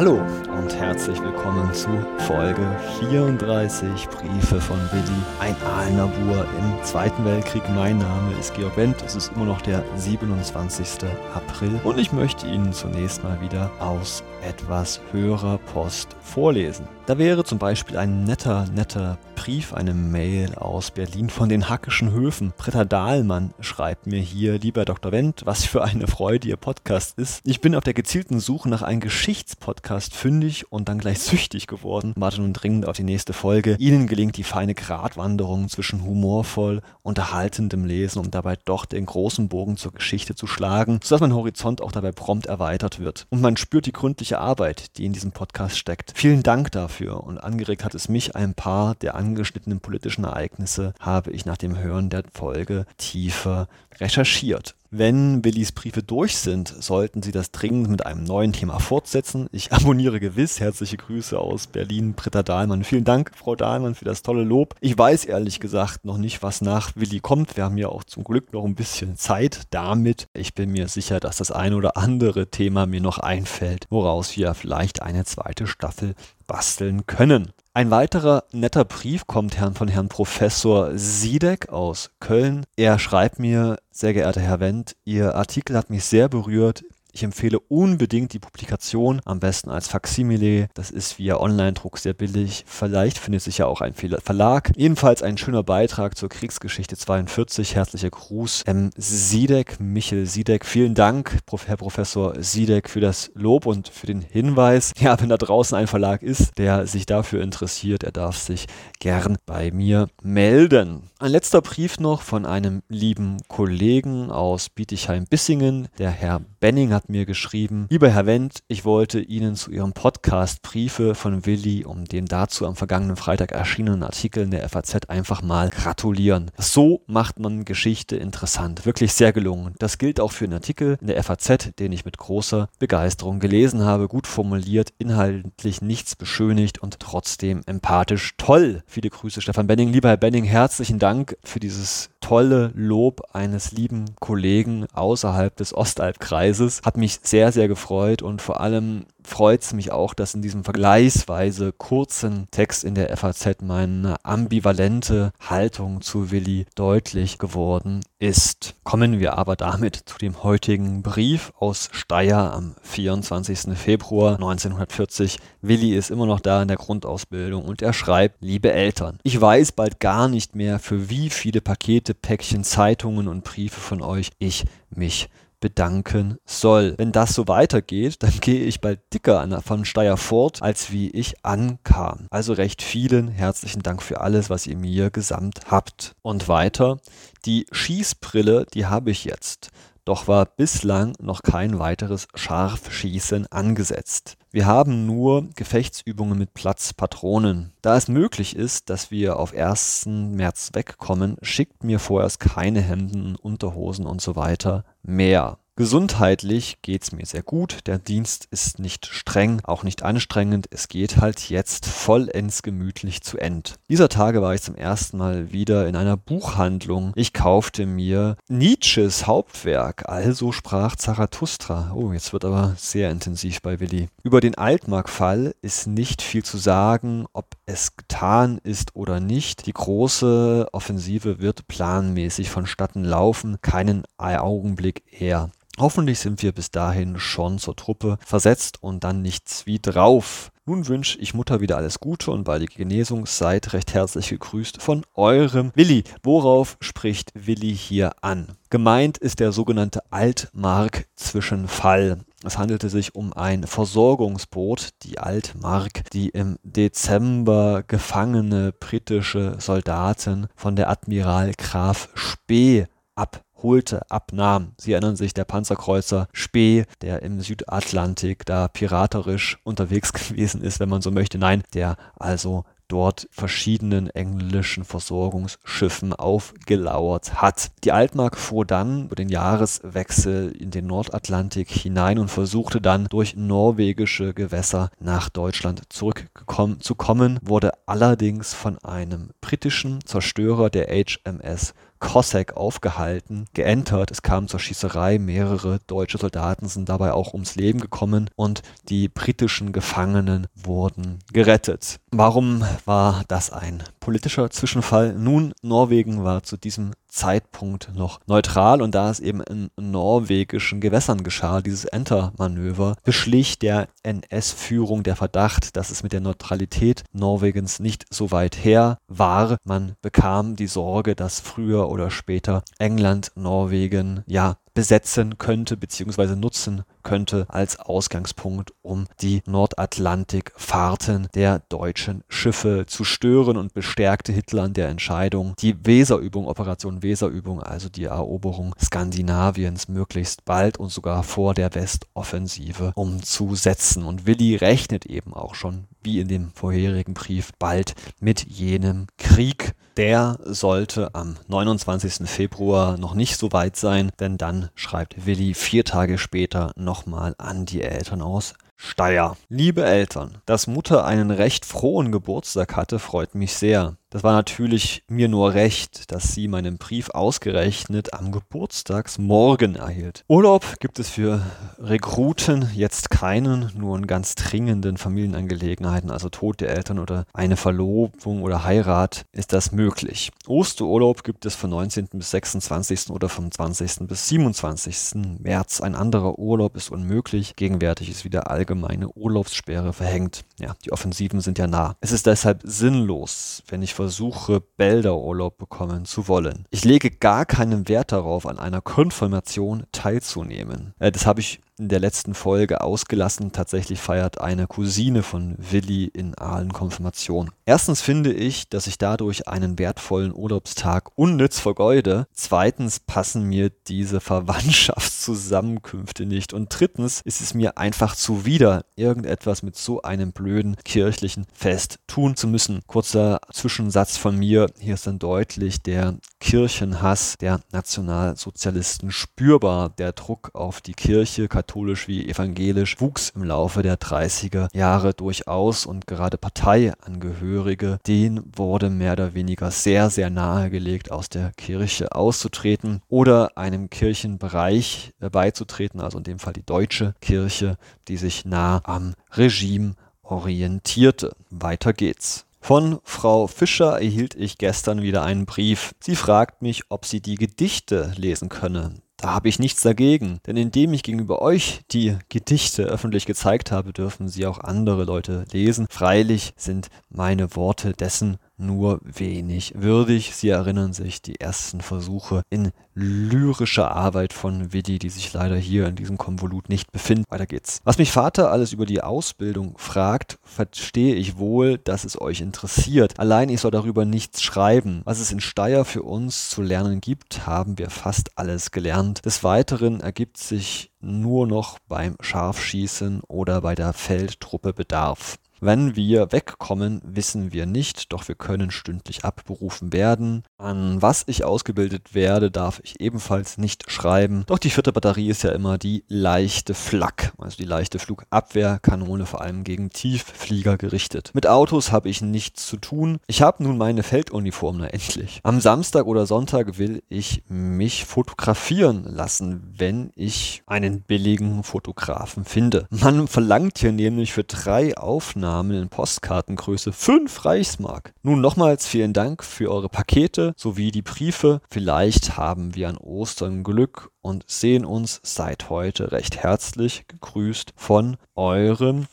Hallo und herzlich willkommen zu Folge 34 Briefe von Willi, ein Aalnabur im Zweiten Weltkrieg. Mein Name ist Georg Wendt, es ist immer noch der 27. April und ich möchte Ihnen zunächst mal wieder aus etwas höherer Post vorlesen. Da wäre zum Beispiel ein netter, netter Brief, eine Mail aus Berlin von den Hackischen Höfen. Britta Dahlmann schreibt mir hier, lieber Dr. Wendt, was für eine Freude Ihr Podcast ist. Ich bin auf der gezielten Suche nach einem Geschichtspodcast fündig und dann gleich süchtig geworden. Warte nun dringend auf die nächste Folge. Ihnen gelingt die feine Gratwanderung zwischen humorvoll, unterhaltendem Lesen und dabei doch den großen Bogen zur Geschichte zu schlagen, sodass mein Horizont auch dabei prompt erweitert wird. Und man spürt die gründliche Arbeit, die in diesem Podcast steckt. Vielen Dank dafür und angeregt hat es mich ein paar der angeschnittenen politischen Ereignisse habe ich nach dem Hören der Folge tiefer recherchiert. Wenn Willis Briefe durch sind, sollten Sie das dringend mit einem neuen Thema fortsetzen. Ich abonniere gewiss. Herzliche Grüße aus Berlin, Britta Dahlmann. Vielen Dank, Frau Dahlmann, für das tolle Lob. Ich weiß ehrlich gesagt noch nicht, was nach Willi kommt. Wir haben ja auch zum Glück noch ein bisschen Zeit damit. Ich bin mir sicher, dass das ein oder andere Thema mir noch einfällt, woraus wir vielleicht eine zweite Staffel basteln können. Ein weiterer netter Brief kommt Herrn von Herrn Professor Siedek aus Köln. Er schreibt mir, sehr geehrter Herr Wendt, Ihr Artikel hat mich sehr berührt. Ich empfehle unbedingt die Publikation, am besten als Faksimile. Das ist via Online-Druck sehr billig. Vielleicht findet sich ja auch ein Verlag. Jedenfalls ein schöner Beitrag zur Kriegsgeschichte 42. Herzlicher Gruß. M. Siedek, Michel Siedek. Vielen Dank, Herr Professor Siedek, für das Lob und für den Hinweis. Ja, wenn da draußen ein Verlag ist, der sich dafür interessiert, er darf sich gern bei mir melden. Ein letzter Brief noch von einem lieben Kollegen aus Bietigheim-Bissingen. Der Herr Benning hat mir geschrieben, lieber Herr Wendt, ich wollte Ihnen zu Ihrem Podcast Briefe von Willi um den dazu am vergangenen Freitag erschienenen Artikel in der FAZ einfach mal gratulieren. So macht man Geschichte interessant. Wirklich sehr gelungen. Das gilt auch für einen Artikel in der FAZ, den ich mit großer Begeisterung gelesen habe. Gut formuliert, inhaltlich nichts beschönigt und trotzdem empathisch. Toll! Viele Grüße, Stefan Benning. Lieber Herr Benning, herzlichen Dank für dieses tolle Lob eines lieben Kollegen außerhalb des Ostalbkreises. Hat mich sehr, sehr gefreut und vor allem freut es mich auch, dass in diesem vergleichsweise kurzen Text in der FAZ meine ambivalente Haltung zu Willi deutlich geworden ist. Kommen wir aber damit zu dem heutigen Brief aus Steyr am 24. Februar 1940. Willi ist immer noch da in der Grundausbildung und er schreibt, liebe Eltern, ich weiß bald gar nicht mehr, für wie viele Pakete, Päckchen, Zeitungen und Briefe von euch ich mich bedanken soll. Wenn das so weitergeht, dann gehe ich bald dicker an, von Steyr fort, als wie ich ankam. Also recht vielen herzlichen Dank für alles, was ihr mir gesamt habt. Und weiter, die Schießbrille, die habe ich jetzt. Doch war bislang noch kein weiteres Scharfschießen angesetzt. Wir haben nur Gefechtsübungen mit Platzpatronen. Da es möglich ist, dass wir auf 1. März wegkommen, schickt mir vorerst keine Hemden, Unterhosen und so weiter mehr. Gesundheitlich geht's mir sehr gut. Der Dienst ist nicht streng, auch nicht anstrengend. Es geht halt jetzt vollends gemütlich zu End. Dieser Tage war ich zum ersten Mal wieder in einer Buchhandlung. Ich kaufte mir Nietzsches Hauptwerk, also sprach Zarathustra. Oh, jetzt wird aber sehr intensiv bei Willi. Über den Altmark-Fall ist nicht viel zu sagen, ob es getan ist oder nicht. Die große Offensive wird planmäßig vonstatten laufen, keinen Augenblick eher. Hoffentlich sind wir bis dahin schon zur Truppe versetzt und dann nichts wie drauf. Nun wünsche ich Mutter wieder alles Gute und baldige Genesung. Seid recht herzlich gegrüßt von eurem Willi. Worauf spricht Willi hier an? Gemeint ist der sogenannte Altmark-Zwischenfall. Es handelte sich um ein Versorgungsboot, die Altmark, die im Dezember gefangene britische Soldaten von der Admiral Graf Spee ab holte, abnahm. Sie erinnern sich, der Panzerkreuzer Spee, der im Südatlantik da piraterisch unterwegs gewesen ist, wenn man so möchte. Nein, der also dort verschiedenen englischen Versorgungsschiffen aufgelauert hat. Die Altmark fuhr dann über den Jahreswechsel in den Nordatlantik hinein und versuchte dann durch norwegische Gewässer nach Deutschland zurückzukommen, wurde allerdings von einem britischen Zerstörer der HMS Cossack aufgehalten, geentert. Es kam zur Schießerei. Mehrere deutsche Soldaten sind dabei auch ums Leben gekommen und die britischen Gefangenen wurden gerettet. Warum war das ein politischer Zwischenfall? Nun, Norwegen war zu diesem Zeitpunkt noch neutral und da es eben in norwegischen Gewässern geschah, dieses Enter-Manöver, beschlich der NS-Führung der Verdacht, dass es mit der Neutralität Norwegens nicht so weit her war. Man bekam die Sorge, dass früher oder später England Norwegen ja besetzen könnte bzw. nutzen könnte als Ausgangspunkt, um die Nordatlantikfahrten der deutschen Schiffe zu stören und bestärkte Hitler an der Entscheidung, die Weserübung, Operation Weserübung, also die Eroberung Skandinaviens möglichst bald und sogar vor der Westoffensive umzusetzen. Und Willi rechnet eben auch schon, wie in dem vorherigen Brief, bald mit jenem Krieg. Der sollte am 29. Februar noch nicht so weit sein, denn dann schreibt Willi vier Tage später nochmal an die Eltern aus Steyr. Liebe Eltern, dass Mutter einen recht frohen Geburtstag hatte, freut mich sehr. Das war natürlich mir nur recht, dass sie meinen Brief ausgerechnet am Geburtstagsmorgen erhielt. Urlaub gibt es für Rekruten jetzt keinen, nur in ganz dringenden Familienangelegenheiten, also Tod der Eltern oder eine Verlobung oder Heirat, ist das möglich. Osterurlaub gibt es vom 19. bis 26. oder vom 20. bis 27. März. Ein anderer Urlaub ist unmöglich. Gegenwärtig ist wieder allgemeine Urlaubssperre verhängt. Ja, die Offensiven sind ja nah. Es ist deshalb sinnlos, wenn ich versuche, Bälderurlaub bekommen zu wollen. Ich lege gar keinen Wert darauf, an einer Konfirmation teilzunehmen. Äh, das habe ich der letzten Folge ausgelassen. Tatsächlich feiert eine Cousine von Willi in Aalen Konfirmation. Erstens finde ich, dass ich dadurch einen wertvollen Urlaubstag unnütz vergeude. Zweitens passen mir diese Verwandtschaftszusammenkünfte nicht. Und drittens ist es mir einfach zuwider, irgendetwas mit so einem blöden kirchlichen Fest tun zu müssen. Kurzer Zwischensatz von mir. Hier ist dann deutlich der Kirchenhass der Nationalsozialisten spürbar. Der Druck auf die Kirche, katholisch wie evangelisch, wuchs im Laufe der 30er Jahre durchaus und gerade Parteiangehörige, denen wurde mehr oder weniger sehr, sehr nahegelegt, aus der Kirche auszutreten oder einem Kirchenbereich beizutreten, also in dem Fall die deutsche Kirche, die sich nah am Regime orientierte. Weiter geht's. Von Frau Fischer erhielt ich gestern wieder einen Brief. Sie fragt mich, ob sie die Gedichte lesen könne. Da habe ich nichts dagegen, denn indem ich gegenüber euch die Gedichte öffentlich gezeigt habe, dürfen sie auch andere Leute lesen. Freilich sind meine Worte dessen nur wenig würdig. Sie erinnern sich die ersten Versuche in lyrischer Arbeit von Widdy, die sich leider hier in diesem Konvolut nicht befindet. Weiter geht's. Was mich Vater alles über die Ausbildung fragt, verstehe ich wohl, dass es euch interessiert. Allein ich soll darüber nichts schreiben. Was es in Steyr für uns zu lernen gibt, haben wir fast alles gelernt. Des Weiteren ergibt sich nur noch beim Scharfschießen oder bei der Feldtruppe Bedarf. Wenn wir wegkommen, wissen wir nicht, doch wir können stündlich abberufen werden. An was ich ausgebildet werde, darf ich ebenfalls nicht schreiben. Doch die vierte Batterie ist ja immer die leichte Flak, also die leichte Flugabwehrkanone, vor allem gegen Tiefflieger gerichtet. Mit Autos habe ich nichts zu tun. Ich habe nun meine Felduniform na endlich. Am Samstag oder Sonntag will ich mich fotografieren lassen, wenn ich einen billigen Fotografen finde. Man verlangt hier nämlich für drei Aufnahmen Aufnahmen in Postkartengröße 5 Reichsmark. Nun nochmals vielen Dank für eure Pakete sowie die Briefe. Vielleicht haben wir an Ostern Glück und sehen uns seit heute recht herzlich gegrüßt von eurem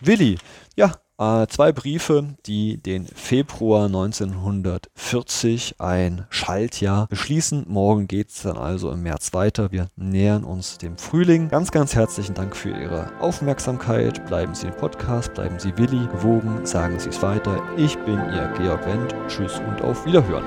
Willi. Ja, äh, zwei Briefe, die den Februar 1940, ein Schaltjahr, beschließen. Morgen geht es dann also im März weiter. Wir nähern uns dem Frühling. Ganz, ganz herzlichen Dank für Ihre Aufmerksamkeit. Bleiben Sie im Podcast, bleiben Sie Willi gewogen, sagen Sie es weiter. Ich bin Ihr Georg Wendt. Tschüss und auf Wiederhören.